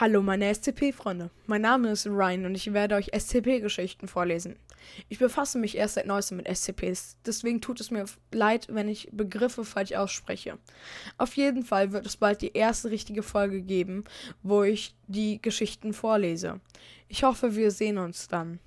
Hallo meine SCP-Freunde, mein Name ist Ryan und ich werde euch SCP-Geschichten vorlesen. Ich befasse mich erst seit neuestem mit SCPs, deswegen tut es mir leid, wenn ich Begriffe falsch ausspreche. Auf jeden Fall wird es bald die erste richtige Folge geben, wo ich die Geschichten vorlese. Ich hoffe, wir sehen uns dann.